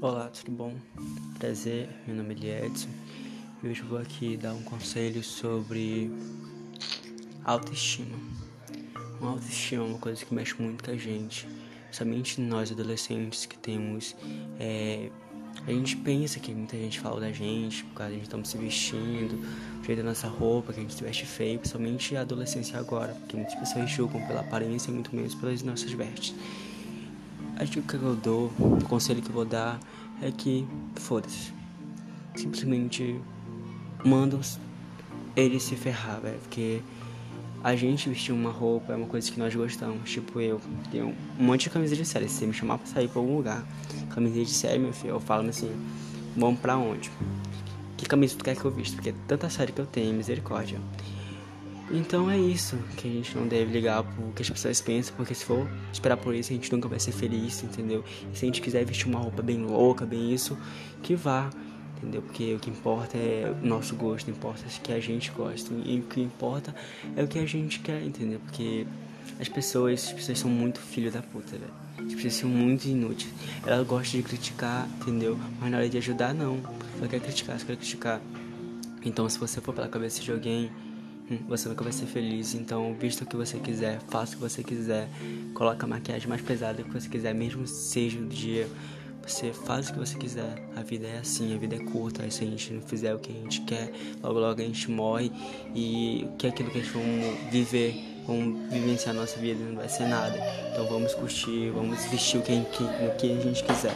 Olá, tudo bom? Prazer, meu nome é Edson e hoje vou aqui dar um conselho sobre autoestima. Uma autoestima é uma coisa que mexe muito com a gente, somente nós adolescentes que temos. É, a gente pensa que muita gente fala da gente por causa a gente estar se vestindo, o jeito da nossa roupa, que a gente se veste feio, principalmente a adolescência agora, porque muitas pessoas julgam pela aparência e muito menos pelas nossas vestes. A dica que eu dou, o conselho que eu vou dar é que foda-se. Simplesmente manda ele se ferrar, velho. Porque a gente vestir uma roupa é uma coisa que nós gostamos. Tipo, eu tenho um monte de camisa de série. Se você me chamar pra sair pra algum lugar, camisa de série, meu filho, eu falo assim: vamos pra onde? Que camisa tu quer que eu vista? Porque é tanta série que eu tenho, misericórdia. Então é isso que a gente não deve ligar pro que as pessoas pensam, porque se for esperar por isso, a gente nunca vai ser feliz, entendeu? E se a gente quiser vestir uma roupa bem louca, bem isso, que vá, entendeu? Porque o que importa é o nosso gosto, importa o que a gente gosta, e o que importa é o que a gente quer, entendeu? Porque as pessoas, as pessoas são muito filho da puta, velho. As pessoas são muito inúteis. Elas gostam de criticar, entendeu? Mas na hora de ajudar, não. Só quer criticar, só quer criticar. Então, se você for pela cabeça de alguém você nunca vai ser feliz. Então, vista o que você quiser, faça o que você quiser, coloca a maquiagem mais pesada que você quiser, mesmo seja o dia. Você faz o que você quiser. A vida é assim, a vida é curta. Se a gente não fizer o que a gente quer, logo logo a gente morre. E o que é aquilo que a gente vai viver, vamos vivenciar a nossa vida, não vai ser nada. Então vamos curtir, vamos vestir o que, o que a gente quiser.